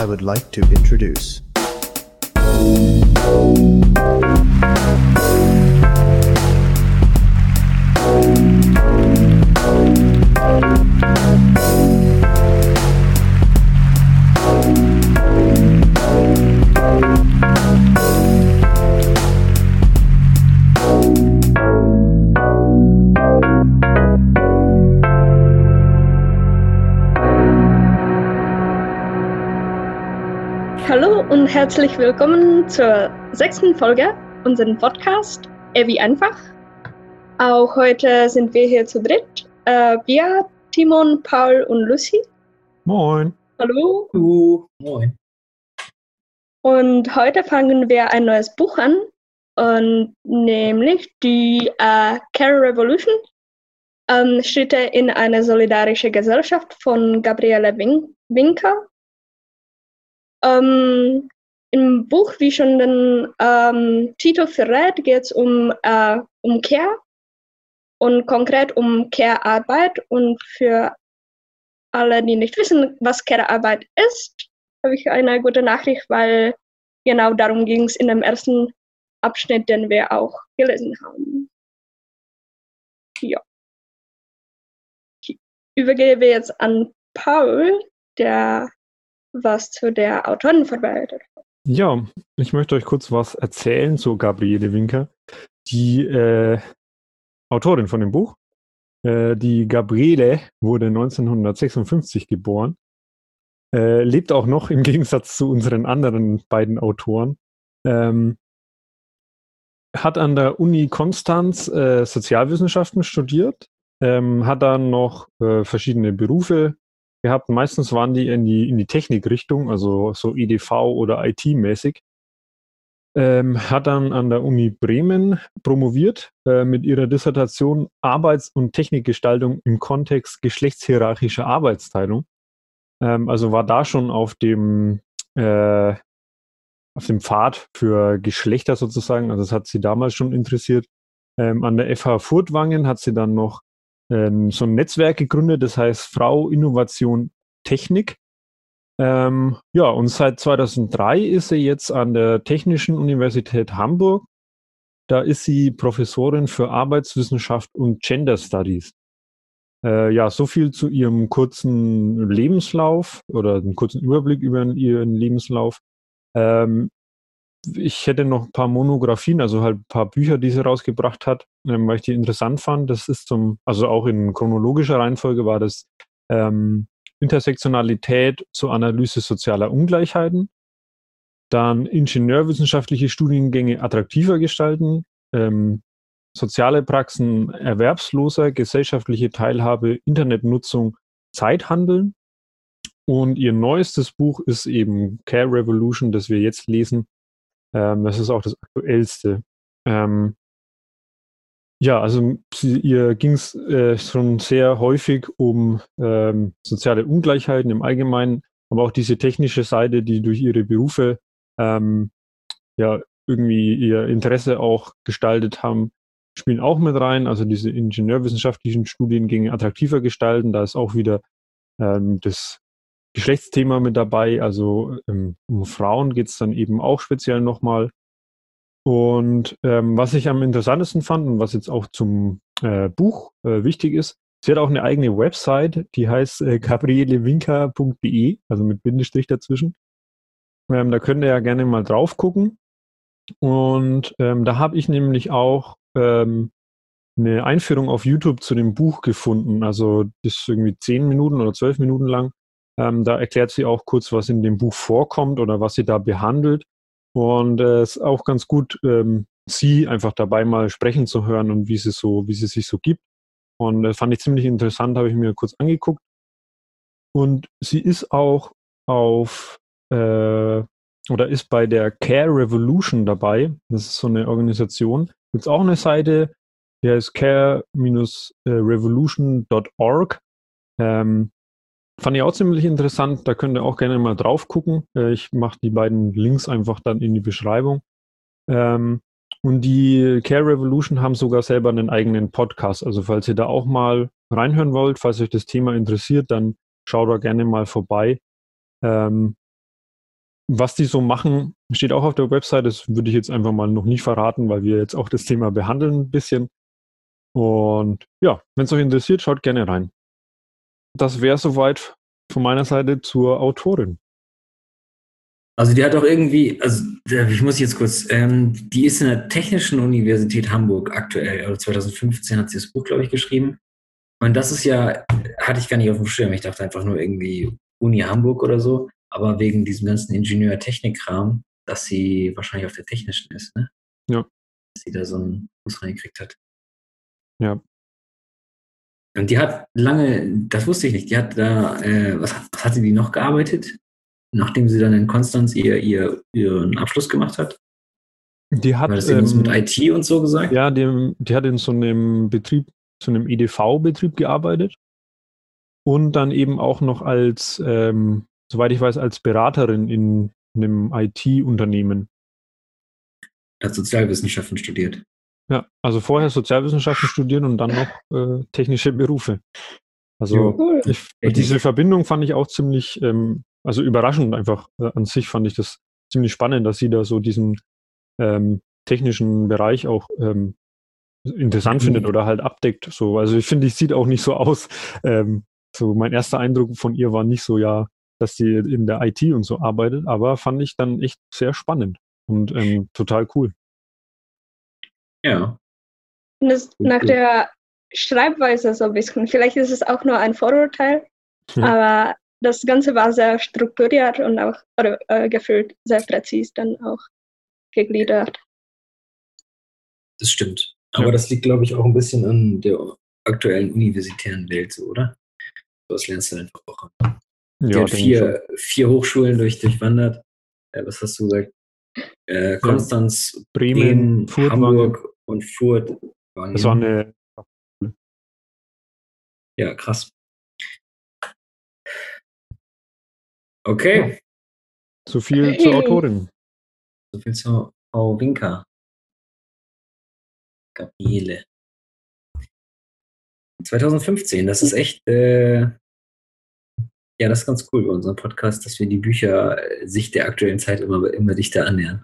I would like to introduce. Herzlich willkommen zur sechsten Folge unserem Podcast Evi einfach. Auch heute sind wir hier zu dritt. Äh, wir, Timon, Paul und Lucy. Moin. Hallo. Hallo. Moin. Und heute fangen wir ein neues Buch an, und nämlich die äh, Care Revolution, ähm, Schritte in eine solidarische Gesellschaft von Gabriele Win Winker. Ähm, Im Buch, wie schon den ähm, Titel verrät, geht es um, äh, um Care und konkret um Care-Arbeit. Und für alle, die nicht wissen, was Care-Arbeit ist, habe ich eine gute Nachricht, weil genau darum ging es in dem ersten Abschnitt, den wir auch gelesen haben. Ja. Ich übergebe jetzt an Paul, der was zu der Autorin vorbereitet hat. Ja, ich möchte euch kurz was erzählen zu Gabriele Winker, die äh, Autorin von dem Buch. Äh, die Gabriele wurde 1956 geboren, äh, lebt auch noch im Gegensatz zu unseren anderen beiden Autoren. Ähm, hat an der Uni Konstanz äh, Sozialwissenschaften studiert, ähm, hat dann noch äh, verschiedene Berufe gehabt. Meistens waren die in die, in die Technikrichtung, also so EDV oder IT-mäßig. Ähm, hat dann an der Uni Bremen promoviert äh, mit ihrer Dissertation Arbeits- und Technikgestaltung im Kontext geschlechtshierarchischer Arbeitsteilung. Ähm, also war da schon auf dem, äh, auf dem Pfad für Geschlechter sozusagen. Also das hat sie damals schon interessiert. Ähm, an der FH Furtwangen hat sie dann noch ähm, so ein Netzwerk gegründet, das heißt Frau Innovation Technik. Ähm, ja, und seit 2003 ist sie jetzt an der Technischen Universität Hamburg. Da ist sie Professorin für Arbeitswissenschaft und Gender Studies. Äh, ja, so viel zu ihrem kurzen Lebenslauf oder einen kurzen Überblick über ihren Lebenslauf. Ähm, ich hätte noch ein paar Monographien, also halt ein paar Bücher, die sie rausgebracht hat, ähm, weil ich die interessant fand. Das ist zum, also auch in chronologischer Reihenfolge war das ähm, Intersektionalität zur Analyse sozialer Ungleichheiten. Dann ingenieurwissenschaftliche Studiengänge attraktiver gestalten, ähm, soziale Praxen erwerbsloser, gesellschaftliche Teilhabe, Internetnutzung, Zeithandeln. Und ihr neuestes Buch ist eben Care Revolution, das wir jetzt lesen, ähm, das ist auch das aktuellste. Ähm, ja, also sie, ihr ging es äh, schon sehr häufig um ähm, soziale Ungleichheiten im Allgemeinen, aber auch diese technische Seite, die durch ihre Berufe ähm, ja irgendwie ihr Interesse auch gestaltet haben, spielen auch mit rein. Also diese ingenieurwissenschaftlichen Studiengänge attraktiver gestalten, da ist auch wieder ähm, das Geschlechtsthema mit dabei. Also ähm, um Frauen geht es dann eben auch speziell nochmal. Und ähm, was ich am interessantesten fand und was jetzt auch zum äh, Buch äh, wichtig ist, sie hat auch eine eigene Website, die heißt äh, gabrielewinker.de, also mit Bindestrich dazwischen. Ähm, da könnt ihr ja gerne mal drauf gucken. Und ähm, da habe ich nämlich auch ähm, eine Einführung auf YouTube zu dem Buch gefunden. Also das ist irgendwie zehn Minuten oder zwölf Minuten lang. Ähm, da erklärt sie auch kurz, was in dem Buch vorkommt oder was sie da behandelt. Und es äh, ist auch ganz gut, ähm, sie einfach dabei mal sprechen zu hören und wie sie so, wie sie sich so gibt. Und das fand ich ziemlich interessant, habe ich mir kurz angeguckt. Und sie ist auch auf äh, oder ist bei der Care Revolution dabei. Das ist so eine Organisation. Gibt es auch eine Seite, die heißt care-revolution.org. Ähm, Fand ich auch ziemlich interessant. Da könnt ihr auch gerne mal drauf gucken. Äh, ich mache die beiden Links einfach dann in die Beschreibung. Ähm, und die Care Revolution haben sogar selber einen eigenen Podcast. Also falls ihr da auch mal reinhören wollt, falls euch das Thema interessiert, dann schaut da gerne mal vorbei. Ähm, was die so machen, steht auch auf der Website. Das würde ich jetzt einfach mal noch nicht verraten, weil wir jetzt auch das Thema behandeln ein bisschen. Und ja, wenn es euch interessiert, schaut gerne rein. Das wäre soweit von meiner Seite zur Autorin. Also die hat auch irgendwie, also ich muss jetzt kurz, ähm, die ist in der Technischen Universität Hamburg aktuell, also 2015 hat sie das Buch, glaube ich, geschrieben. Und das ist ja, hatte ich gar nicht auf dem Schirm. Ich dachte einfach nur irgendwie Uni Hamburg oder so, aber wegen diesem ganzen Ingenieur-Technik-Kram, dass sie wahrscheinlich auf der Technischen ist, ne? Ja. Dass sie da so einen Fuß reingekriegt hat. Ja. Und die hat lange, das wusste ich nicht, die hat da, äh, was, was hatte die noch gearbeitet? Nachdem sie dann in Konstanz ihr, ihr, ihren Abschluss gemacht hat? Die hat. War das ähm, mit IT und so gesagt? Ja, dem, die hat in so einem Betrieb, so einem EDV-Betrieb gearbeitet und dann eben auch noch als, ähm, soweit ich weiß, als Beraterin in einem IT-Unternehmen. Er hat Sozialwissenschaften studiert. Ja, also vorher Sozialwissenschaften studieren und dann noch äh, technische Berufe. Also Cool. ich, diese Verbindung fand ich auch ziemlich, ähm, also überraschend einfach äh, an sich fand ich das ziemlich spannend, dass sie da so diesen ähm, technischen Bereich auch ähm, interessant Mhm. findet oder halt abdeckt. So, also ich finde, ich sieht auch nicht so aus. Ähm, so mein erster Eindruck von ihr war nicht so, ja, dass sie in der IT und so arbeitet, aber fand ich dann echt sehr spannend und ähm, total cool. Ja. Und das, nach der Schreibweise so ein bisschen, vielleicht ist es auch nur ein Vorurteil, Ja. aber das Ganze war sehr strukturiert und auch oder, äh, gefühlt sehr präzise dann auch gegliedert. Das stimmt. Aber Ja. das liegt, glaube ich, auch ein bisschen an der aktuellen universitären Welt, so, oder? Das lernst du einfach auch. Die Ja, vier, vier Hochschulen durch, durchwandert. Äh, was hast du gesagt? Äh, Konstanz, Bremen, Bremen, Hamburg und Furt. waren Das war eine ja, krass. Okay, zu viel zur Autorin. soviel zur Frau Winker. Gabriele. 2015, das ist echt, äh, ja, das ist ganz cool bei unserem Podcast, dass wir die Bücher äh, sich der aktuellen Zeit immer, immer dichter annähern.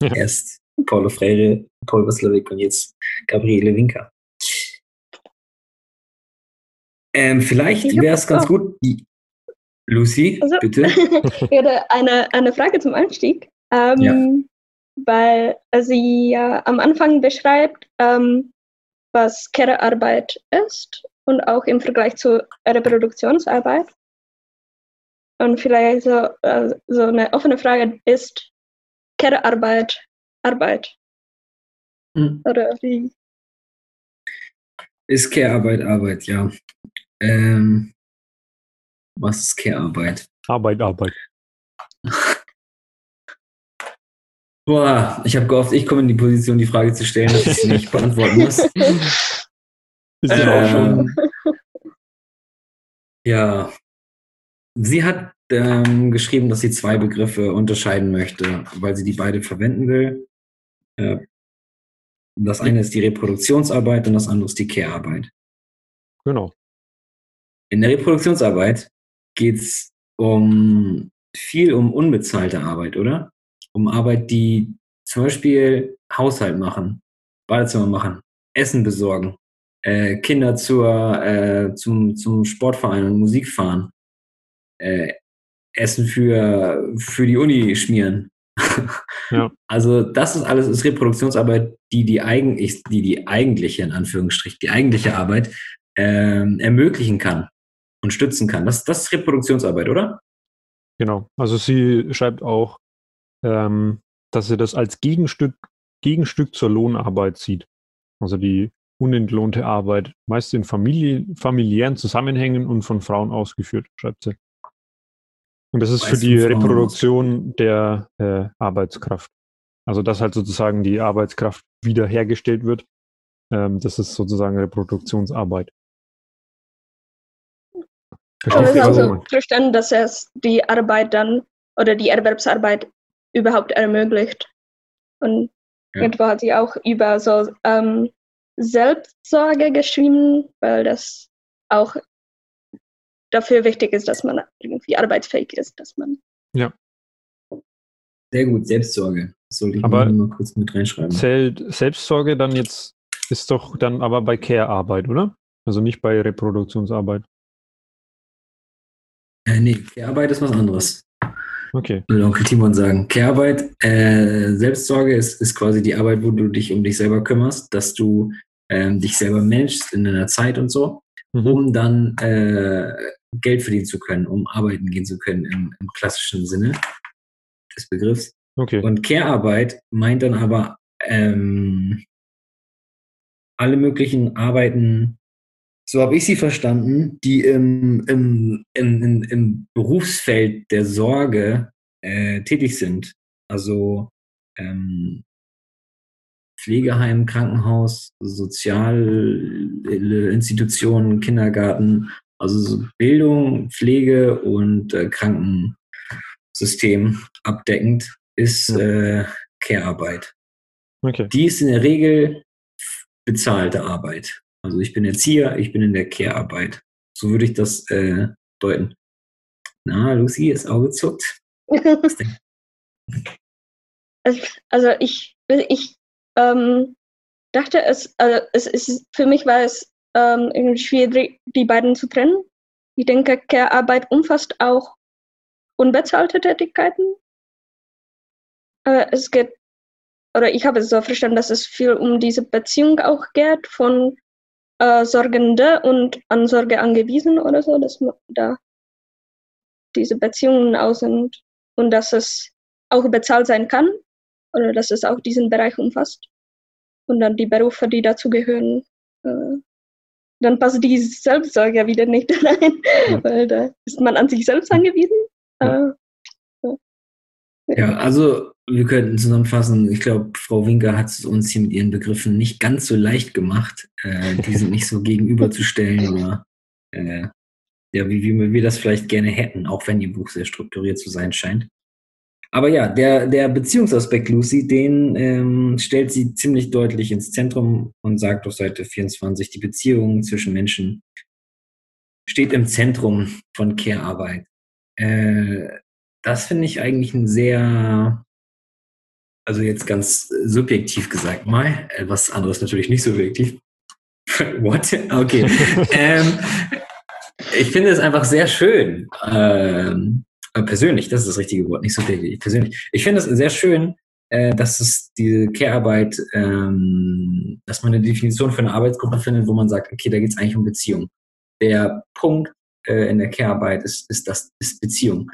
Ja. Erst Paulo Freire, Paul Watzlawick und jetzt Gabriele Winker. Ähm, vielleicht wäre es ganz auch. gut, Lucy, Also- bitte. Ich hätte eine, eine Frage zum Einstieg, ähm, Ja. weil sie ja am Anfang beschreibt, ähm, was Care-Arbeit ist und auch im Vergleich zu Reproduktionsarbeit. Und vielleicht so, äh, so eine offene Frage ist Care-Arbeit Arbeit? Hm. Oder wie? Ist Care-Arbeit Arbeit, ja. Ähm, was ist Care-Arbeit? Arbeit, Arbeit. Boah, ich habe gehofft, ich komme in die Position, die Frage zu stellen, dass ich sie nicht beantworten muss. Ist ja auch schon. Ähm, ja. Sie hat ähm, geschrieben, dass sie zwei Begriffe unterscheiden möchte, weil sie die beide verwenden will. Äh, das eine ist die Reproduktionsarbeit und das andere ist die Care-Arbeit. Genau. In der Reproduktionsarbeit geht es um viel um unbezahlte Arbeit, oder? Um Arbeit, die zum Beispiel Haushalt machen, Badezimmer machen, Essen besorgen, äh, Kinder zur, äh, zum, zum Sportverein und Musik fahren, äh, Essen für, für die Uni schmieren. Ja. Also das ist alles ist Reproduktionsarbeit, die die, eigentlich, die die eigentliche, in Anführungsstrich, die eigentliche Arbeit ähm, ermöglichen kann und stützen kann. Das, das ist Reproduktionsarbeit, oder? Genau. Also sie schreibt auch, ähm, dass sie das als Gegenstück, Gegenstück zur Lohnarbeit sieht. Also die unentlohnte Arbeit, meist in Familie, familiären Zusammenhängen und von Frauen ausgeführt, schreibt sie. Und das ist für die Reproduktion der äh, Arbeitskraft. Also dass halt sozusagen die Arbeitskraft wiederhergestellt wird. Ähm, das ist sozusagen Reproduktionsarbeit. Aber es Verstehst also meine? verstanden, dass es die Arbeit dann oder die Erwerbsarbeit überhaupt ermöglicht. Und Ja. irgendwo hat sie auch über so ähm, Selbstsorge geschrieben, weil das auch dafür wichtig ist, dass man irgendwie arbeitsfähig ist, dass man Sehr gut, Selbstsorge. Das sollte ich Aber- mal kurz mit reinschreiben. Zählt Selbstsorge dann jetzt, ist doch dann aber bei Care-Arbeit, oder? Also nicht bei Reproduktionsarbeit. Äh, nee, Care-Arbeit ist was anderes. Okay. Würde Onkel Timon sagen. Care-Arbeit, äh, Selbstsorge ist, ist quasi die Arbeit, wo du dich um dich selber kümmerst, dass du ähm, dich selber managst in deiner Zeit und so, Mhm. um dann äh, Geld verdienen zu können, um arbeiten gehen zu können im, im klassischen Sinne des Begriffs. Okay. Und Care-Arbeit meint dann aber ähm, alle möglichen Arbeiten, so habe ich sie verstanden, die im, im, im, im, Berufsfeld der Sorge äh, tätig sind. Also ähm, Pflegeheim, Krankenhaus, soziale Institutionen, Kindergarten, also so Bildung, Pflege und äh, Krankensystem abdeckend ist äh, Care-Arbeit. Okay. Die ist in der Regel bezahlte Arbeit. Also ich bin Erzieher, ich bin in der Care-Arbeit. So würde ich das äh, deuten. Na, Lucy, ist Auge zuckt. Also- Also ich, ich ähm, dachte, es, also es ist, für mich war es ähm, schwierig, die beiden zu trennen. Ich denke, Care-Arbeit umfasst auch unbezahlte Tätigkeiten. Aber es geht, oder ich habe es so verstanden, dass es viel um diese Beziehung auch geht von äh, Sorgende und an Sorge angewiesen oder so, dass da diese Beziehungen aus sind und dass es auch bezahlt sein kann oder dass es auch diesen Bereich umfasst. Und dann die Berufe, die dazu gehören, äh, dann passt die Selbstsorge ja wieder nicht rein, Ja. weil da ist man an sich selbst angewiesen. Äh, so. Ja, also wir könnten zusammenfassen, ich glaube, Frau Winker hat es uns hier mit ihren Begriffen nicht ganz so leicht gemacht. Äh, die sind nicht so gegenüberzustellen oder äh, ja, wie, wie wir das vielleicht gerne hätten, auch wenn ihr Buch sehr strukturiert zu sein scheint. Aber ja, der, der Beziehungsaspekt Lucy, den ähm, stellt sie ziemlich deutlich ins Zentrum und sagt auf Seite 24, die Beziehung zwischen Menschen steht im Zentrum von Care-Arbeit. Äh, das finde ich eigentlich ein sehr, also jetzt ganz subjektiv gesagt mal, äh, was anderes natürlich nicht subjektiv. What? Okay. ähm, ich finde es einfach sehr schön. Ähm, äh, persönlich, das ist das richtige Wort, nicht subjektiv. Persönlich. Ich finde es sehr schön, äh, dass es diese Care-Arbeit, ähm, dass man eine Definition für eine Arbeitsgruppe findet, wo man sagt, okay, da geht es eigentlich um Beziehung. Der Punkt äh, in der Care-Arbeit ist, ist, das, ist Beziehung.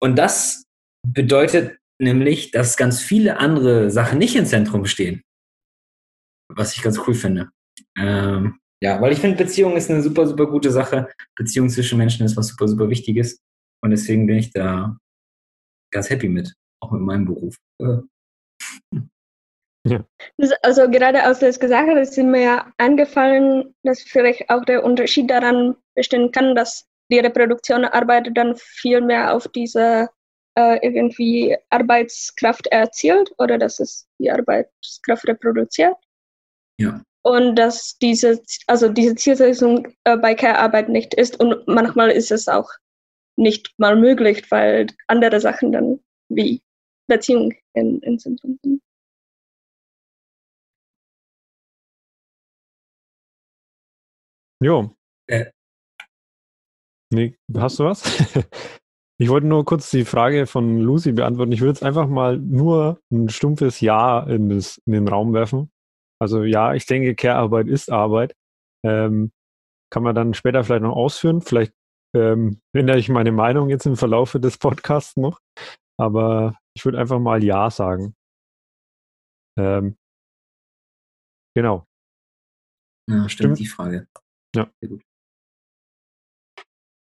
Und das bedeutet nämlich, dass ganz viele andere Sachen nicht im Zentrum stehen. Was ich ganz cool finde. Ähm, ja, weil ich finde, Beziehung ist eine super, super gute Sache. Beziehung zwischen Menschen ist was super, super Wichtiges. Und deswegen bin ich da ganz happy mit, auch mit meinem Beruf. Äh, Das- Also gerade als du es gesagt hast, ist mir ja eingefallen, dass vielleicht auch der Unterschied daran bestehen kann, dass die Reproduktion arbeitet dann viel mehr auf diese äh, irgendwie Arbeitskraft erzielt oder dass es die Arbeitskraft reproduziert. Ja. Und dass diese, also diese Zielsetzung äh, bei Care-Arbeit nicht ist und manchmal ist es auch nicht mal möglich, weil andere Sachen dann wie Beziehung in, in Zentrum sind. Jo. Äh. Nee, hast du was? Ich wollte nur kurz die Frage von Lucy beantworten. Ich würde jetzt einfach mal nur ein stumpfes Ja in, das, in den Raum werfen. Also ja, ich denke, Care-Arbeit ist Arbeit. Ähm, kann man dann später vielleicht noch ausführen. Vielleicht ähm, ändere ich meine Meinung jetzt im Verlauf des Podcasts noch. Aber ich würde einfach mal Ja sagen. Ähm, genau. ja, stimmt, die Frage.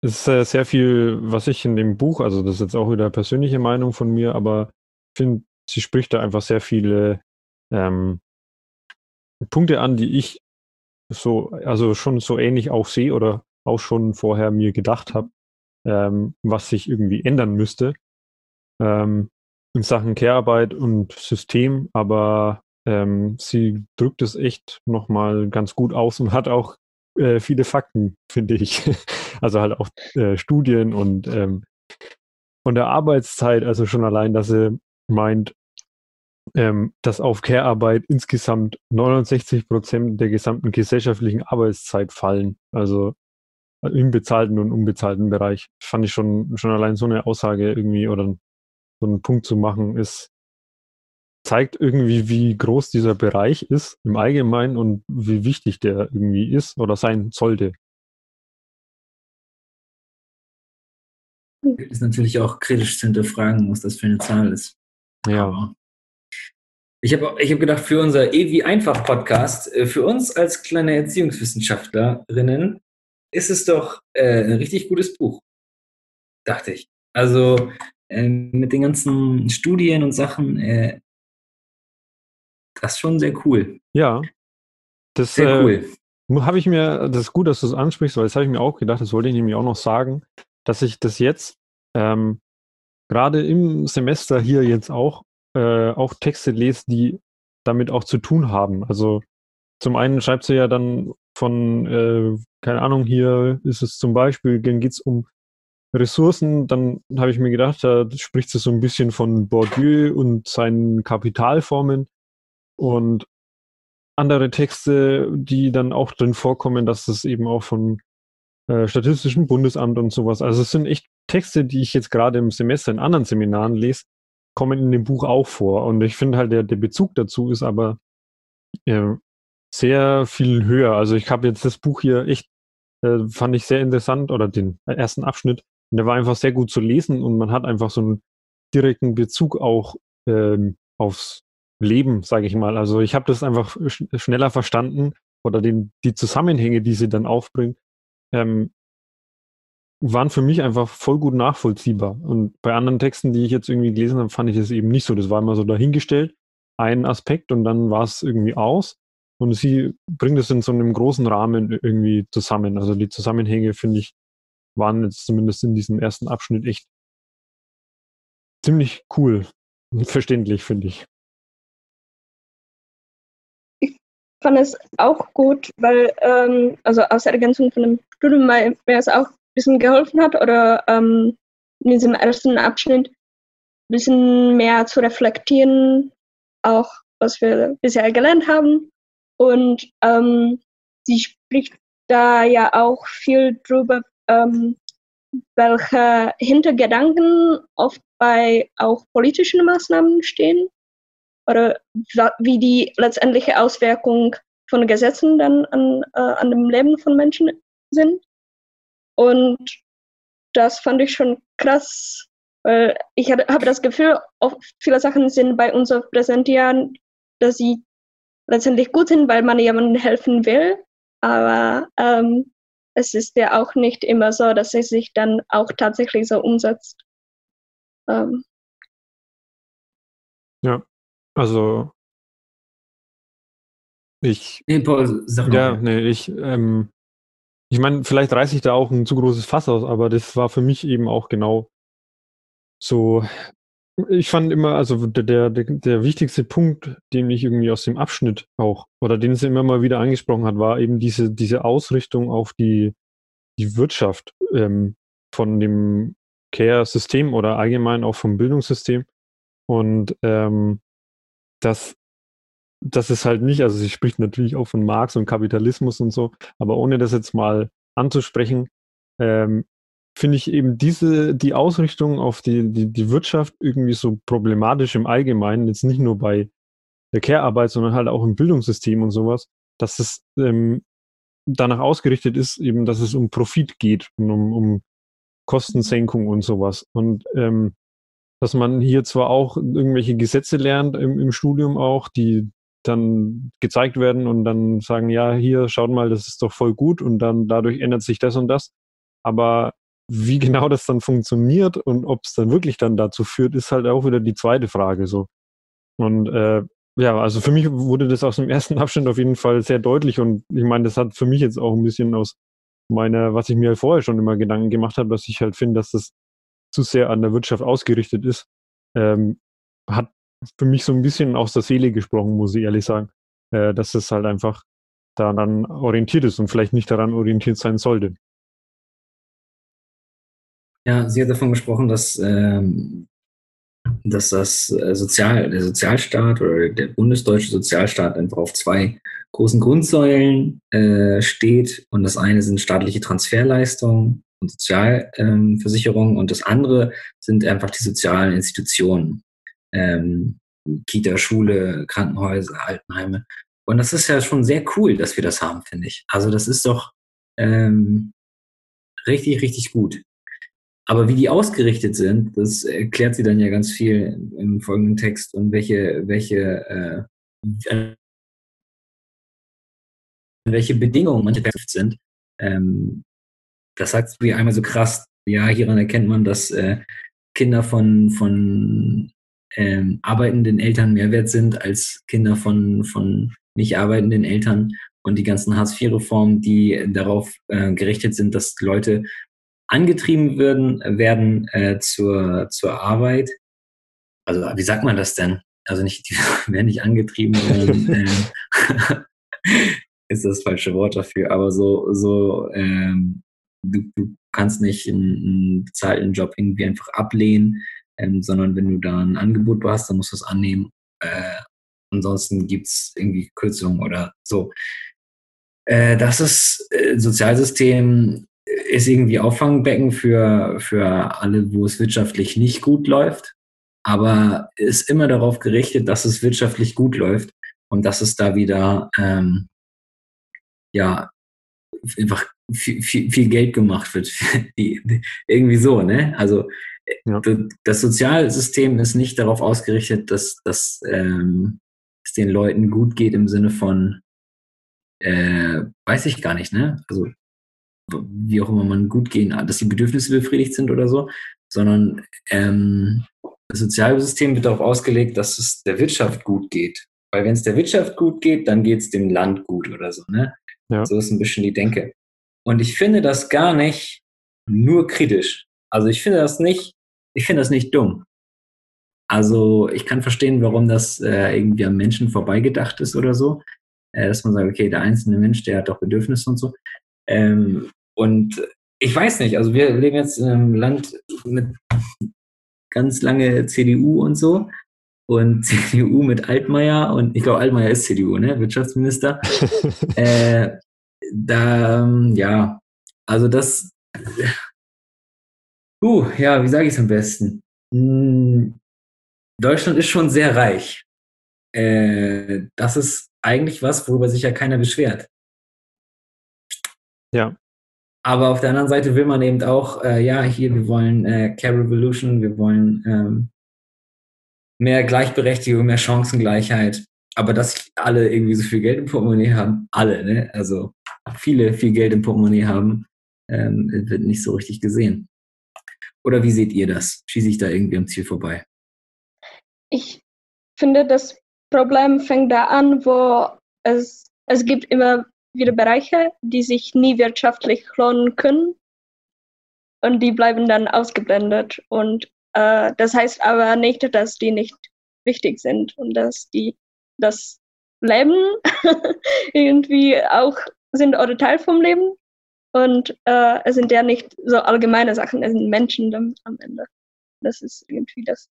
Es ist äh, sehr viel, was ich in dem Buch, also das ist jetzt auch wieder persönliche Meinung von mir, aber ich finde, sie spricht da einfach sehr viele ähm, Punkte an, die ich so, also schon so ähnlich auch sehe oder auch schon vorher mir gedacht habe, ähm, was sich irgendwie ändern müsste ähm, in Sachen Care-Arbeit und System, aber ähm, sie drückt es echt nochmal ganz gut aus und hat auch äh, viele Fakten, finde ich. Also halt auch äh, Studien und ähm, von der Arbeitszeit, also schon allein, dass sie meint, ähm, dass auf Care-Arbeit insgesamt 69 Prozent der gesamten gesellschaftlichen Arbeitszeit fallen. Also im bezahlten und unbezahlten Bereich. Fand ich schon, schon allein so eine Aussage irgendwie oder so einen Punkt zu machen, ist, zeigt irgendwie, wie groß dieser Bereich ist im Allgemeinen und wie wichtig der irgendwie ist oder sein sollte. Ist natürlich auch kritisch zu hinterfragen, was das für eine Zahl ist. Ja. Aber ich habe ich hab gedacht, für unser Ewi Einfach Podcast, äh, für uns als kleine Erziehungswissenschaftlerinnen, ist es doch äh, ein richtig gutes Buch. Dachte ich. Also äh, mit den ganzen Studien und Sachen, äh, das ist schon sehr cool. Ja. Das Sehr äh, cool. habe ich mir, das ist gut, dass du es ansprichst, weil das habe ich mir auch gedacht, das wollte ich nämlich auch noch sagen, dass ich das jetzt ähm, gerade im Semester hier jetzt auch, äh, auch Texte lese, die damit auch zu tun haben. Also zum einen schreibt sie ja dann von, äh, keine Ahnung, hier ist es zum Beispiel, dann geht es um Ressourcen, dann habe ich mir gedacht, da spricht sie so ein bisschen von Bourdieu und seinen Kapitalformen und andere Texte, die dann auch drin vorkommen, dass das eben auch von äh, Statistischen Bundesamt und sowas. Also es sind echt Texte, die ich jetzt gerade im Semester in anderen Seminaren lese, kommen in dem Buch auch vor. Und ich finde halt, der, der Bezug dazu ist aber äh, sehr viel höher. Also ich habe jetzt das Buch hier echt, äh, fand ich sehr interessant, oder den ersten Abschnitt. Und der war einfach sehr gut zu lesen und man hat einfach so einen direkten Bezug auch ähm, aufs Leben, sage ich mal. Also ich habe das einfach sch schneller verstanden oder den, die Zusammenhänge, die sie dann aufbringt, ähm, waren für mich einfach voll gut nachvollziehbar. Und bei anderen Texten, die ich jetzt irgendwie gelesen habe, fand ich das eben nicht so. Das war immer so dahingestellt, ein Aspekt und dann war es irgendwie aus. Und sie bringt es in so einem großen Rahmen irgendwie zusammen. Also die Zusammenhänge, finde ich, waren jetzt zumindest in diesem ersten Abschnitt echt ziemlich cool und verständlich, finde ich. fand es auch gut, weil, ähm, also aus Ergänzung von dem Studium, mir es auch ein bisschen geholfen hat oder ähm, in diesem ersten Abschnitt ein bisschen mehr zu reflektieren, auch was wir bisher gelernt haben. Und ähm, sie spricht da ja auch viel drüber, ähm, welche Hintergedanken oft bei auch politischen Maßnahmen stehen oder wie die letztendliche Auswirkung von Gesetzen dann an, äh, an dem Leben von Menschen sind. Und das fand ich schon krass, weil ich habe das Gefühl, viele Sachen sind bei uns auf Präsentieren, dass sie letztendlich gut sind, weil man jemandem helfen will. Aber ähm, es ist ja auch nicht immer so, dass es sich dann auch tatsächlich so umsetzt. Ähm. Ja, also ich, Nee, Paul, sag ja, mal. nee, ich, ähm, ich meine, vielleicht reiße ich da auch ein zu großes Fass aus, aber das war für mich eben auch genau so. Ich fand immer, also der, der, der wichtigste Punkt, den ich irgendwie aus dem Abschnitt auch, oder den sie immer mal wieder angesprochen hat, war eben diese, diese Ausrichtung auf die, die Wirtschaft ähm, von dem Care-System oder allgemein auch vom Bildungssystem. Und ähm, das, das ist halt nicht, also sie spricht natürlich auch von Marx und Kapitalismus und so, aber ohne das jetzt mal anzusprechen, ähm, finde ich eben diese, die Ausrichtung auf die, die, die Wirtschaft irgendwie so problematisch im Allgemeinen, jetzt nicht nur bei der Care-Arbeit, sondern halt auch im Bildungssystem und sowas, dass es ähm, danach ausgerichtet ist, eben, dass es um Profit geht und um, um Kostensenkung und sowas. Und ähm, dass man hier zwar auch irgendwelche Gesetze lernt im, im Studium auch, die dann gezeigt werden und dann sagen, ja, hier, schaut mal, das ist doch voll gut und dann dadurch ändert sich das und das. Aber wie genau das dann funktioniert und ob es dann wirklich dann dazu führt, ist halt auch wieder die zweite Frage so. Und äh, ja, also für mich wurde das aus dem ersten Abschnitt auf jeden Fall sehr deutlich und ich meine, das hat für mich jetzt auch ein bisschen aus meiner, was ich mir halt vorher schon immer Gedanken gemacht habe, dass ich halt finde, dass das zu sehr an der Wirtschaft ausgerichtet ist, ähm, hat für mich so ein bisschen aus der Seele gesprochen, muss ich ehrlich sagen, äh, dass es halt einfach daran orientiert ist und vielleicht nicht daran orientiert sein sollte. Ja, sie hat davon gesprochen, dass ähm, dass das äh, Sozial, der Sozialstaat oder der bundesdeutsche Sozialstaat einfach auf zwei großen Grundsäulen äh, steht. Und das eine sind staatliche Transferleistungen und Sozialversicherungen ähm, und das andere sind einfach die sozialen Institutionen. Ähm, Kita, Schule, Krankenhäuser, Altenheime. Und das ist ja schon sehr cool, dass wir das haben, finde ich. Also das ist doch ähm, richtig, richtig gut. Aber wie die ausgerichtet sind, das erklärt sie dann ja ganz viel im folgenden Text und welche, welche, äh, welche Bedingungen manche sind. Ähm, das sagt sie einmal so krass. Ja, hieran erkennt man, dass äh, Kinder von, von ähm, arbeitenden Eltern mehr wert sind als Kinder von, von nicht arbeitenden Eltern und die ganzen Hartz-IV-Reformen, die darauf äh, gerichtet sind, dass Leute angetrieben würden, werden äh, zur, zur Arbeit. Also wie sagt man das denn? Also nicht, die werden nicht angetrieben, sondern äh, ist das falsche Wort dafür, aber so, so ähm, du, du kannst nicht einen, einen bezahlten Job irgendwie einfach ablehnen, ähm, sondern wenn du da ein Angebot hast, dann musst du es annehmen. Äh, ansonsten gibt es irgendwie Kürzungen oder so. Äh, das ist äh, Sozialsystem ist irgendwie Auffangbecken für, für alle, wo es wirtschaftlich nicht gut läuft, aber ist immer darauf gerichtet, dass es wirtschaftlich gut läuft und dass es da wieder ähm, ja einfach viel, viel, viel, Geld gemacht wird. Irgendwie so, ne? Also ja. das Sozialsystem ist nicht darauf ausgerichtet, dass, dass ähm, es den Leuten gut geht im Sinne von äh, weiß ich gar nicht, ne? Also wie auch immer man gut gehen, dass die Bedürfnisse befriedigt sind oder so, sondern ähm, das Sozialsystem wird darauf ausgelegt, dass es der Wirtschaft gut geht. Weil wenn es der Wirtschaft gut geht, dann geht es dem Land gut oder so. Ne? Ja. So ist ein bisschen die Denke. Und ich finde das gar nicht nur kritisch. Also ich finde das nicht, ich finde das nicht dumm. Also ich kann verstehen, warum das äh, irgendwie am Menschen vorbeigedacht ist oder so. Äh, dass man sagt, okay, der einzelne Mensch, der hat doch Bedürfnisse und so. Ähm, und ich weiß nicht, also wir leben jetzt in einem Land mit ganz lange CDU und so. Und CDU mit Altmaier und ich glaube, Altmaier ist CDU, ne? Wirtschaftsminister. äh, da, ähm, ja, also das, uh, ja, wie sage ich es am besten? Hm, Deutschland ist schon sehr reich. Äh, das ist eigentlich was, worüber sich ja keiner beschwert. Ja. Aber auf der anderen Seite will man eben auch, äh, ja, hier, wir wollen äh, Care Revolution, wir wollen ähm, mehr Gleichberechtigung, mehr Chancengleichheit. Aber dass alle irgendwie so viel Geld im Portemonnaie haben, alle, ne? Also viele viel Geld im Portemonnaie haben, ähm, wird nicht so richtig gesehen. Oder wie seht ihr das? Schieße ich da irgendwie am Ziel vorbei? Ich finde, das Problem fängt da an, wo es, es gibt immer wieder Bereiche, die sich nie wirtschaftlich lohnen können und die bleiben dann ausgeblendet. Und äh, das heißt aber nicht, dass die nicht wichtig sind und dass die das Leben irgendwie auch sind oder Teil vom Leben. Und äh, es sind ja nicht so allgemeine Sachen, es sind Menschen dann am Ende. Das ist irgendwie das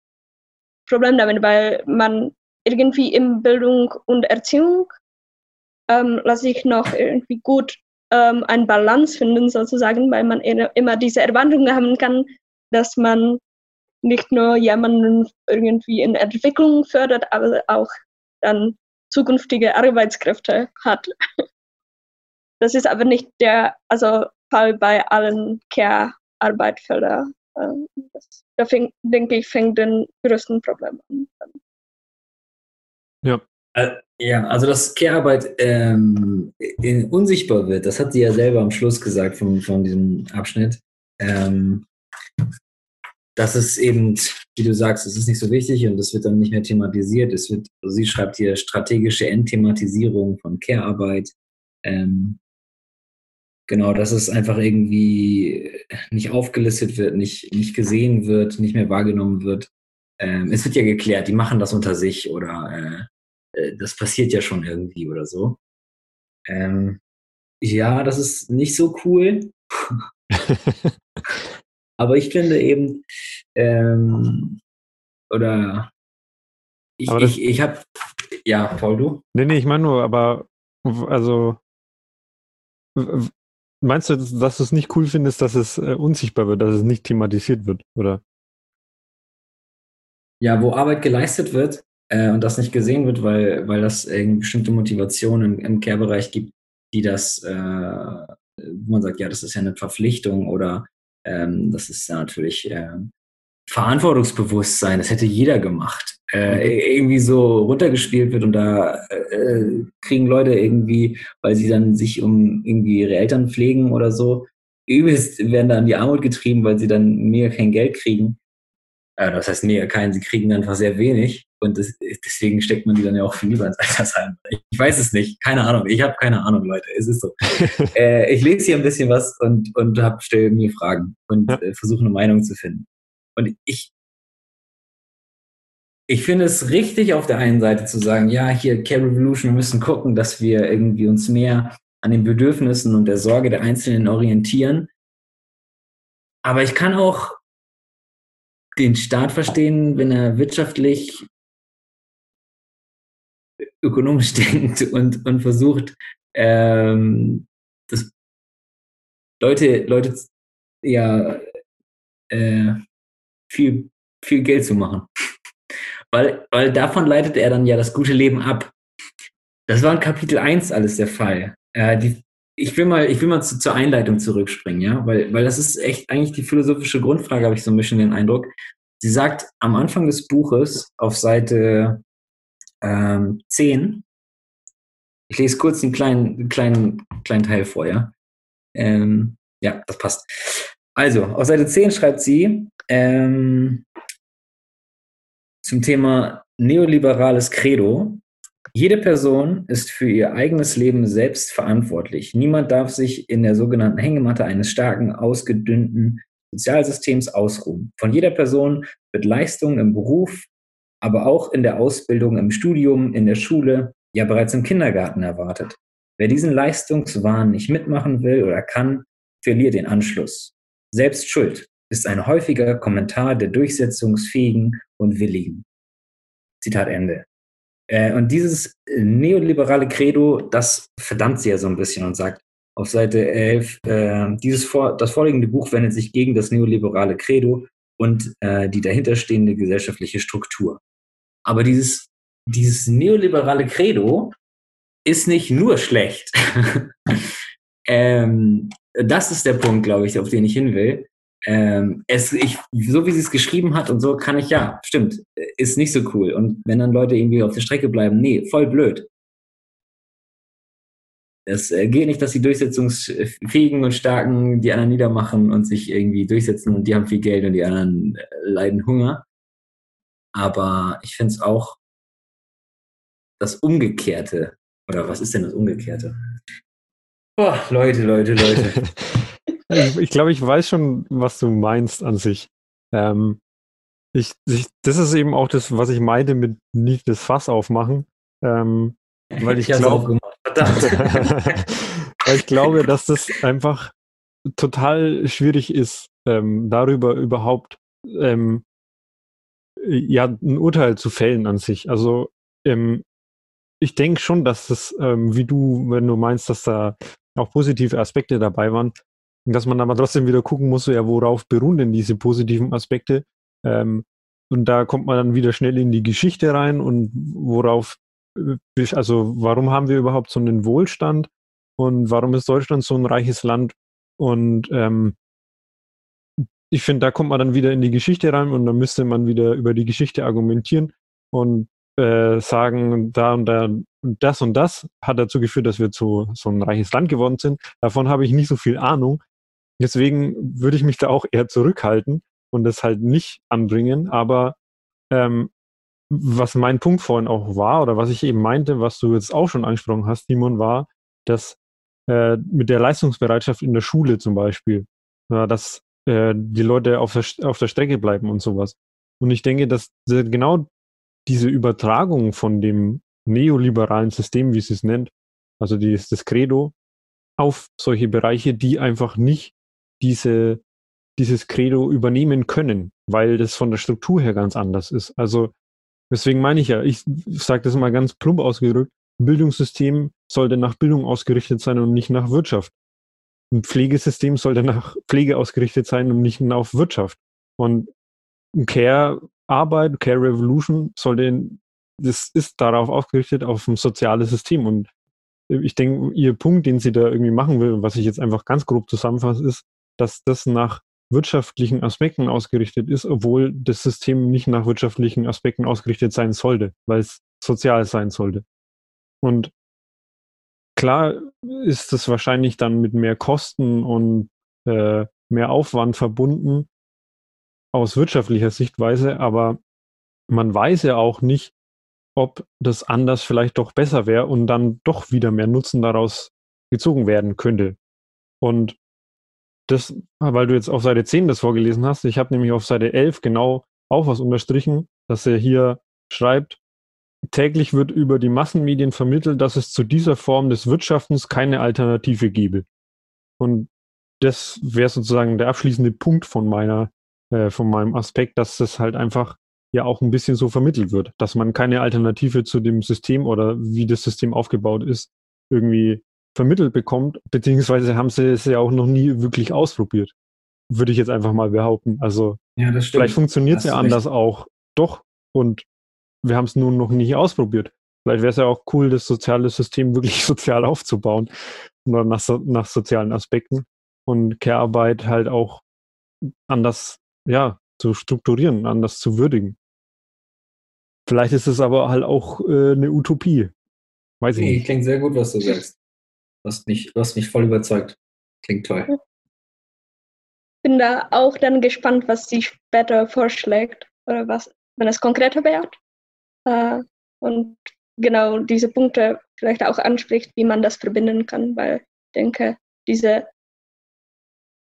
Problem damit, weil man irgendwie in Bildung und Erziehung ähm, lasse ich noch irgendwie gut ähm, eine Balance finden, sozusagen, weil man immer diese Erwartungen haben kann, dass man nicht nur jemanden irgendwie in Entwicklung fördert, aber auch dann zukünftige Arbeitskräfte hat. Das ist aber nicht der also Fall bei allen Care-Arbeitfeldern. Ähm, da fängt, denke ich, fängt den größten Problem an. Ja. Äh, ja, also dass Care-Arbeit ähm, unsichtbar wird, das hat sie ja selber am Schluss gesagt von, von diesem Abschnitt. Ähm, das ist eben, wie du sagst, es ist nicht so wichtig und es wird dann nicht mehr thematisiert. Es wird, also sie schreibt hier strategische Endthematisierung von Care-Arbeit. Ähm, genau, dass es einfach irgendwie nicht aufgelistet wird, nicht, nicht gesehen wird, nicht mehr wahrgenommen wird. Ähm, es wird ja geklärt, die machen das unter sich oder äh, das passiert ja schon irgendwie oder so. Ähm, ja, das ist nicht so cool. Aber ich finde eben, ähm, oder ich, Aber ich, ich habe, ja, Paul, du? Nee, nee, ich meine nur, aber also meinst du, dass dass du es nicht cool findest, dass es äh, unsichtbar wird, dass es nicht thematisiert wird, oder? Ja, wo Arbeit geleistet wird äh, und das nicht gesehen wird, weil, weil das irgendwie bestimmte Motivationen im, im Care-Bereich gibt, die das, äh, wo man sagt, ja, das ist ja eine Verpflichtung oder ähm, das ist ja natürlich äh, Verantwortungsbewusstsein, das hätte jeder gemacht. Äh, irgendwie so runtergespielt wird und da äh, kriegen Leute irgendwie, weil sie dann sich um irgendwie ihre Eltern pflegen oder so, übelst werden da in die Armut getrieben, weil sie dann mega kein Geld kriegen. Äh, das heißt mega kein, sie kriegen einfach sehr wenig und das, deswegen steckt man die dann ja auch viel lieber ins Altersheim. Ich weiß es nicht, keine Ahnung, ich habe keine Ahnung, Leute, es ist so. äh, ich lese hier ein bisschen was und, und stelle mir Fragen und Ja. äh, versuche eine Meinung zu finden. Und ich, ich finde es richtig auf der einen Seite zu sagen, ja, hier Care Revolution, wir müssen gucken, dass wir irgendwie uns mehr an den Bedürfnissen und der Sorge der Einzelnen orientieren. Aber ich kann auch den Staat verstehen, wenn er wirtschaftlich ökonomisch denkt und, und versucht, ähm, das Leute, Leute ja äh, viel, viel Geld zu machen. Weil, weil davon leitet er dann ja das gute Leben ab. Das war in Kapitel 1 alles der Fall. Äh, die, ich will mal, ich will mal zu, zur Einleitung zurückspringen, ja, weil, weil das ist echt eigentlich die philosophische Grundfrage, habe ich so ein bisschen den Eindruck. Sie sagt am Anfang des Buches auf Seite ähm, 10, ich lese kurz einen kleinen, kleinen, kleinen Teil vor, ja. Ähm, ja, das passt. Also, auf Seite 10 schreibt sie ähm, zum Thema neoliberales Credo. Jede Person ist für ihr eigenes Leben selbst verantwortlich. Niemand darf sich in der sogenannten Hängematte eines starken, ausgedünnten Sozialsystems ausruhen. Von jeder Person wird Leistung im Beruf, aber auch in der Ausbildung, im Studium, in der Schule, ja bereits im Kindergarten erwartet. Wer diesen Leistungswahn nicht mitmachen will oder kann, verliert den Anschluss. Selbst Schuld ist ein häufiger Kommentar der durchsetzungsfähigen und willigen. Zitat Ende. Äh, und dieses äh, neoliberale Credo, das verdammt sie ja so ein bisschen und sagt auf Seite 11, äh, dieses vor, das vorliegende Buch wendet sich gegen das neoliberale Credo und die dahinterstehende gesellschaftliche Struktur. Aber dieses, dieses neoliberale Credo ist nicht nur schlecht. ähm, das ist der Punkt, glaube ich, auf den ich hin will. Ähm, es, ich, so wie sie es geschrieben hat und so kann ich, ja, stimmt, ist nicht so cool. Und wenn dann Leute irgendwie auf der Strecke bleiben, nee, voll blöd. Es äh, geht nicht, dass die durchsetzungsfähigen und starken die anderen niedermachen und sich irgendwie durchsetzen und die haben viel Geld und die anderen äh, leiden Hunger. Aber ich finde es auch das Umgekehrte. Oder was ist denn das Umgekehrte? Boah, Leute, Leute, Leute. ich ich glaube, ich weiß schon, was du meinst an sich. Ähm, ich, ich, das ist eben auch das, was ich meinte mit nicht das Fass aufmachen. Ähm, weil ich hab's glaub- aufgemacht. Verdammt. weil ich glaube, dass das einfach total schwierig ist, ähm, darüber überhaupt ähm, ja, ein Urteil zu fällen an sich. Also ähm, ich denke schon, dass das, ähm, wie du, wenn du meinst, dass da auch positive Aspekte dabei waren, dass man aber trotzdem wieder gucken muss, ja, worauf beruhen denn diese positiven Aspekte? Ähm, und da kommt man dann wieder schnell in die Geschichte rein und worauf, äh, also warum haben wir überhaupt so einen Wohlstand und warum ist Deutschland so ein reiches Land? Und ähm, ich finde, da kommt man dann wieder in die Geschichte rein und dann müsste man wieder über die Geschichte argumentieren und äh, sagen, da und da und das und das hat dazu geführt, dass wir zu so ein reiches Land geworden sind. Davon habe ich nicht so viel Ahnung. Deswegen würde ich mich da auch eher zurückhalten und das halt nicht anbringen. Aber ähm, was mein Punkt vorhin auch war oder was ich eben meinte, was du jetzt auch schon angesprochen hast, Simon, war, dass äh, mit der Leistungsbereitschaft in der Schule zum Beispiel, ja, dass äh, die Leute auf der, auf der Strecke bleiben und sowas. Und ich denke, dass genau diese Übertragung von dem neoliberalen System, wie sie es nennt, also dieses, das Credo, auf solche Bereiche, die einfach nicht diese dieses Credo übernehmen können, weil das von der Struktur her ganz anders ist. Also deswegen meine ich ja, ich sage das mal ganz plump ausgedrückt, Bildungssystem sollte nach Bildung ausgerichtet sein und nicht nach Wirtschaft. Ein Pflegesystem sollte nach Pflege ausgerichtet sein und nicht auf Wirtschaft. Und Care-Arbeit, Care Revolution sollte, das ist darauf ausgerichtet, auf ein soziales System. Und ich denke, ihr Punkt, den sie da irgendwie machen will, was ich jetzt einfach ganz grob zusammenfasse, ist, dass das nach wirtschaftlichen Aspekten ausgerichtet ist, obwohl das System nicht nach wirtschaftlichen Aspekten ausgerichtet sein sollte, weil es sozial sein sollte. Und klar ist es wahrscheinlich dann mit mehr Kosten und äh, mehr Aufwand verbunden aus wirtschaftlicher Sichtweise, aber man weiß ja auch nicht, ob das anders vielleicht doch besser wäre und dann doch wieder mehr Nutzen daraus gezogen werden könnte. Und das, weil du jetzt auf Seite 10 das vorgelesen hast, ich habe nämlich auf Seite 11 genau auch was unterstrichen, dass er hier schreibt, täglich wird über die Massenmedien vermittelt, dass es zu dieser Form des Wirtschaftens keine Alternative gebe. Und das wäre sozusagen der abschließende Punkt von meiner, äh, von meinem Aspekt, dass das halt einfach ja auch ein bisschen so vermittelt wird, dass man keine Alternative zu dem System oder wie das System aufgebaut ist, irgendwie vermittelt bekommt, beziehungsweise haben sie es ja auch noch nie wirklich ausprobiert. Würde ich jetzt einfach mal behaupten. Also Ja, vielleicht funktioniert es ja anders auch. Doch. Und wir haben es nun noch nicht ausprobiert. Vielleicht wäre es ja auch cool, das soziale System wirklich sozial aufzubauen oder nach, so, nach sozialen Aspekten und Care-Arbeit halt auch anders, ja, zu strukturieren, anders zu würdigen. Vielleicht ist es aber halt auch äh, eine Utopie. Weiß ich Nee, nicht. klingt sehr gut, was du sagst. Du hast mich, du hast mich voll überzeugt. Klingt toll. Bin da auch dann gespannt, was sie später vorschlägt oder was, wenn es konkreter wird. Äh, und genau diese Punkte vielleicht auch anspricht, wie man das verbinden kann, weil ich denke, diese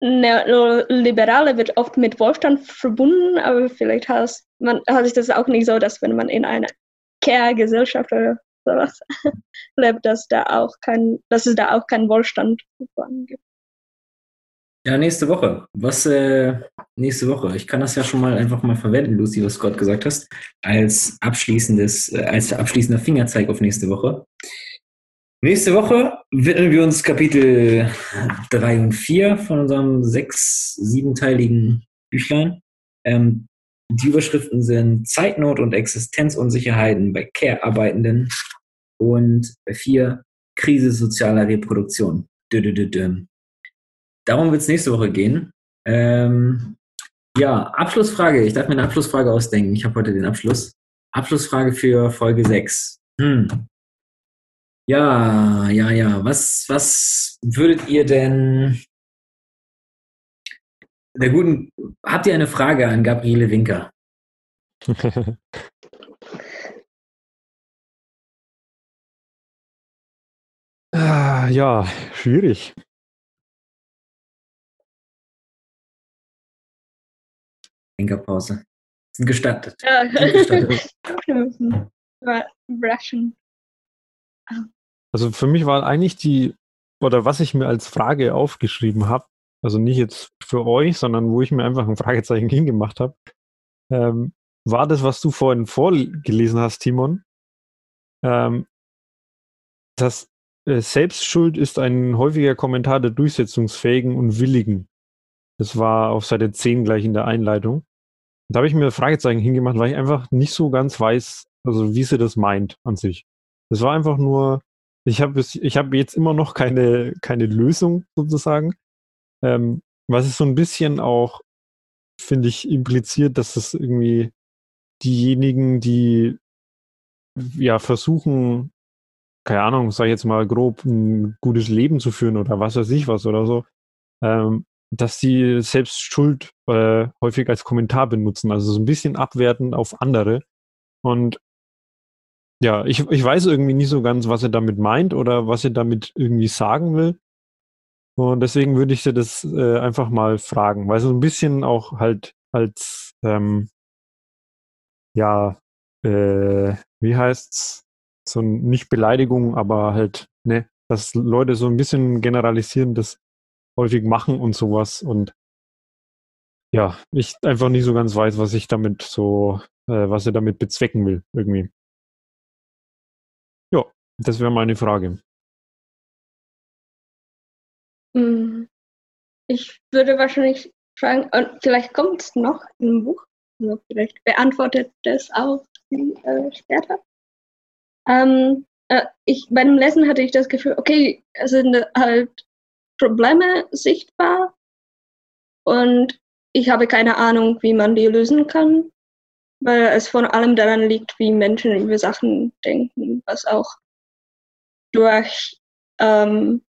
Neoliberale wird oft mit Wohlstand verbunden, aber vielleicht hat, man, hat sich das auch nicht so, dass wenn man in einer Care-Gesellschaft oder sowas lebt, dass da auch kein, dass es da auch keinen Wohlstand gibt. Ja, nächste Woche. Was äh, nächste Woche? Ich kann das ja schon mal einfach mal verwenden, Lucy, was du gerade gesagt hast, als abschließendes, äh, als abschließender Fingerzeig auf nächste Woche. Nächste Woche widmen wir uns Kapitel 3 und 4 von unserem sechs-, siebenteiligen Büchlein. Ähm, die Überschriften sind Zeitnot und Existenzunsicherheiten bei Care-Arbeitenden und bei 4 Krise sozialer Reproduktion. -dü -dü -dü. Darum wird es nächste Woche gehen. Ähm, ja, Abschlussfrage. Ich darf mir eine Abschlussfrage ausdenken. Ich habe heute den Abschluss. Abschlussfrage für Folge 6. Hm. Ja, ja, ja. Was, was würdet ihr denn der guten, habt ihr eine Frage an Gabriele Winker? ah, ja, schwierig. Winkerpause. Sind gestattet. Ja, Gestattet. Überraschend. Also für mich war eigentlich die, oder was ich mir als Frage aufgeschrieben habe, also nicht jetzt für euch, sondern wo ich mir einfach ein Fragezeichen hingemacht habe, ähm, war das, was du vorhin vorgelesen hast, Timon, ähm, dass äh, Selbstschuld ist ein häufiger Kommentar der Durchsetzungsfähigen und Willigen. Das war auf Seite 10 gleich in der Einleitung. Da habe ich mir Fragezeichen hingemacht, weil ich einfach nicht so ganz weiß, also wie sie das meint an sich. Das war einfach nur, ich habe ich hab jetzt immer noch keine, keine Lösung sozusagen. Ähm, was es so ein bisschen auch, finde ich, impliziert, dass es irgendwie diejenigen, die ja versuchen, keine Ahnung, sag ich jetzt mal grob, ein gutes Leben zu führen oder was weiß ich was oder so, ähm, dass die selbst Schuld äh, häufig als Kommentar benutzen, also so ein bisschen abwertend auf andere. Und ja, ich, ich weiß irgendwie nicht so ganz, was er damit meint oder was er damit irgendwie sagen will. Und deswegen würde ich dir das äh, einfach mal fragen, weil so ein bisschen auch halt als, ähm, ja, äh, wie heißt's? So nicht Beleidigung, aber halt, ne, dass Leute so ein bisschen generalisieren, das häufig machen und sowas. Und ja, ich einfach nicht so ganz weiß, was ich damit so, äh, was er damit bezwecken will, irgendwie. Ja, das wäre meine Frage. Hm. Ich würde wahrscheinlich fragen, und vielleicht kommt es noch im Buch, also vielleicht beantwortet das auch äh, später. Ähm, äh, ich, bei dem Lesen hatte ich das Gefühl, okay, es sind halt Probleme sichtbar und ich habe keine Ahnung, wie man die lösen kann, weil es vor allem daran liegt, wie Menschen über Sachen denken, was auch durch ähm,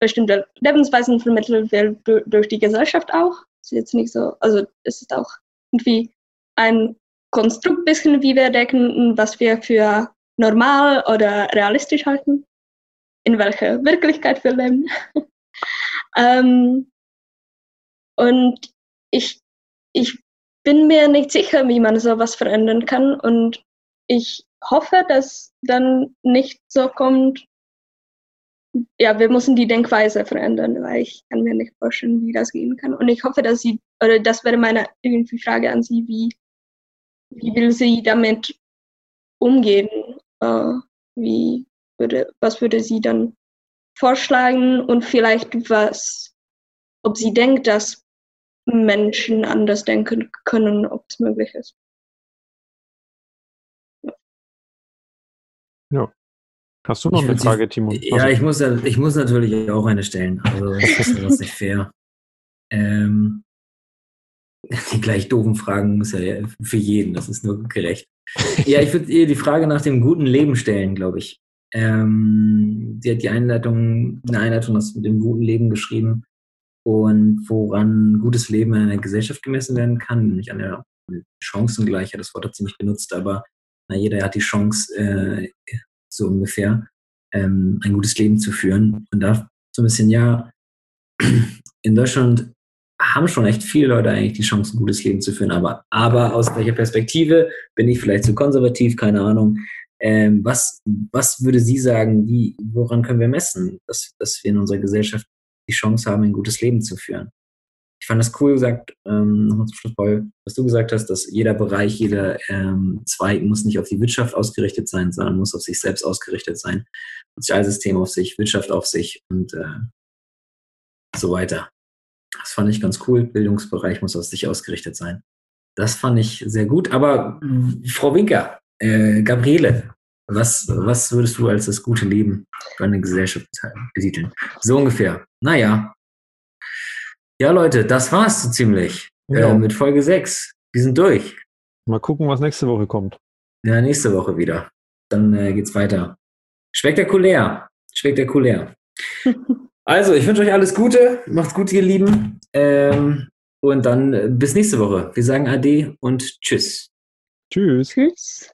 bestimmte Lebensweisen vermittelt wird durch die Gesellschaft auch. Ist jetzt nicht so, also es ist auch irgendwie ein Konstrukt bisschen, wie wir denken, was wir für normal oder realistisch halten, in welcher Wirklichkeit wir leben. ähm, und ich, ich bin mir nicht sicher, wie man sowas verändern kann. Und ich hoffe, dass dann nicht so kommt, ja, wir müssen die Denkweise verändern, weil ich kann mir nicht vorstellen, wie das gehen kann. Und ich hoffe, dass sie, oder das wäre meine irgendwie Frage an sie, wie, wie will sie damit umgehen? Äh, wie würde, was würde sie dann vorschlagen und vielleicht was, ob sie denkt, dass Menschen anders denken können, ob es möglich ist. Ja. Hast du noch Ich eine Frage, Timo? Ja, Also, ich muss, ja- ich muss natürlich auch eine stellen. Also, das ist das nicht fair. Ähm, die gleich doofen Fragen muss ja für jeden, das ist nur gerecht. Ja, ich würde ihr die Frage nach dem guten Leben stellen, glaube ich. Ähm, sie hat die Einleitung, eine Einleitung aus dem guten Leben geschrieben und woran gutes Leben in einer Gesellschaft gemessen werden kann, nämlich an der Chancengleichheit. Das Wort hat sie nicht benutzt, aber na, jeder hat die Chance, äh, so ungefähr, ähm, ein gutes Leben zu führen. Und da so ein bisschen, ja, in Deutschland haben schon echt viele Leute eigentlich die Chance, ein gutes Leben zu führen, aber, aber aus welcher Perspektive bin ich vielleicht zu konservativ, keine Ahnung. Ähm, was, was würde sie sagen, wie, woran können wir messen, dass, dass wir in unserer Gesellschaft die Chance haben, ein gutes Leben zu führen? Ich fand das cool gesagt, ähm, zum Schluss, Paul, was du gesagt hast, dass jeder Bereich, jeder ähm, Zweig muss nicht auf die Wirtschaft ausgerichtet sein, sondern muss auf sich selbst ausgerichtet sein. Sozialsystem auf sich, Wirtschaft auf sich und äh, so weiter. Das fand ich ganz cool. Bildungsbereich muss auf sich ausgerichtet sein. Das fand ich sehr gut. Aber Frau Winker, äh, Gabriele, was, was würdest du als das gute Leben für eine Gesellschaft betiteln? So ungefähr. Naja. Ja, Leute, das war's so ziemlich. Ja. Äh, mit Folge 6. Wir sind durch. mal gucken, was nächste Woche kommt. Ja, nächste Woche wieder. Dann äh, geht's weiter. Spektakulär. Spektakulär. Also, ich wünsche euch alles Gute. Macht's gut, ihr Lieben. Ähm, und dann äh, bis nächste Woche. Wir sagen Ade und Tschüss. Tschüss. Tschüss.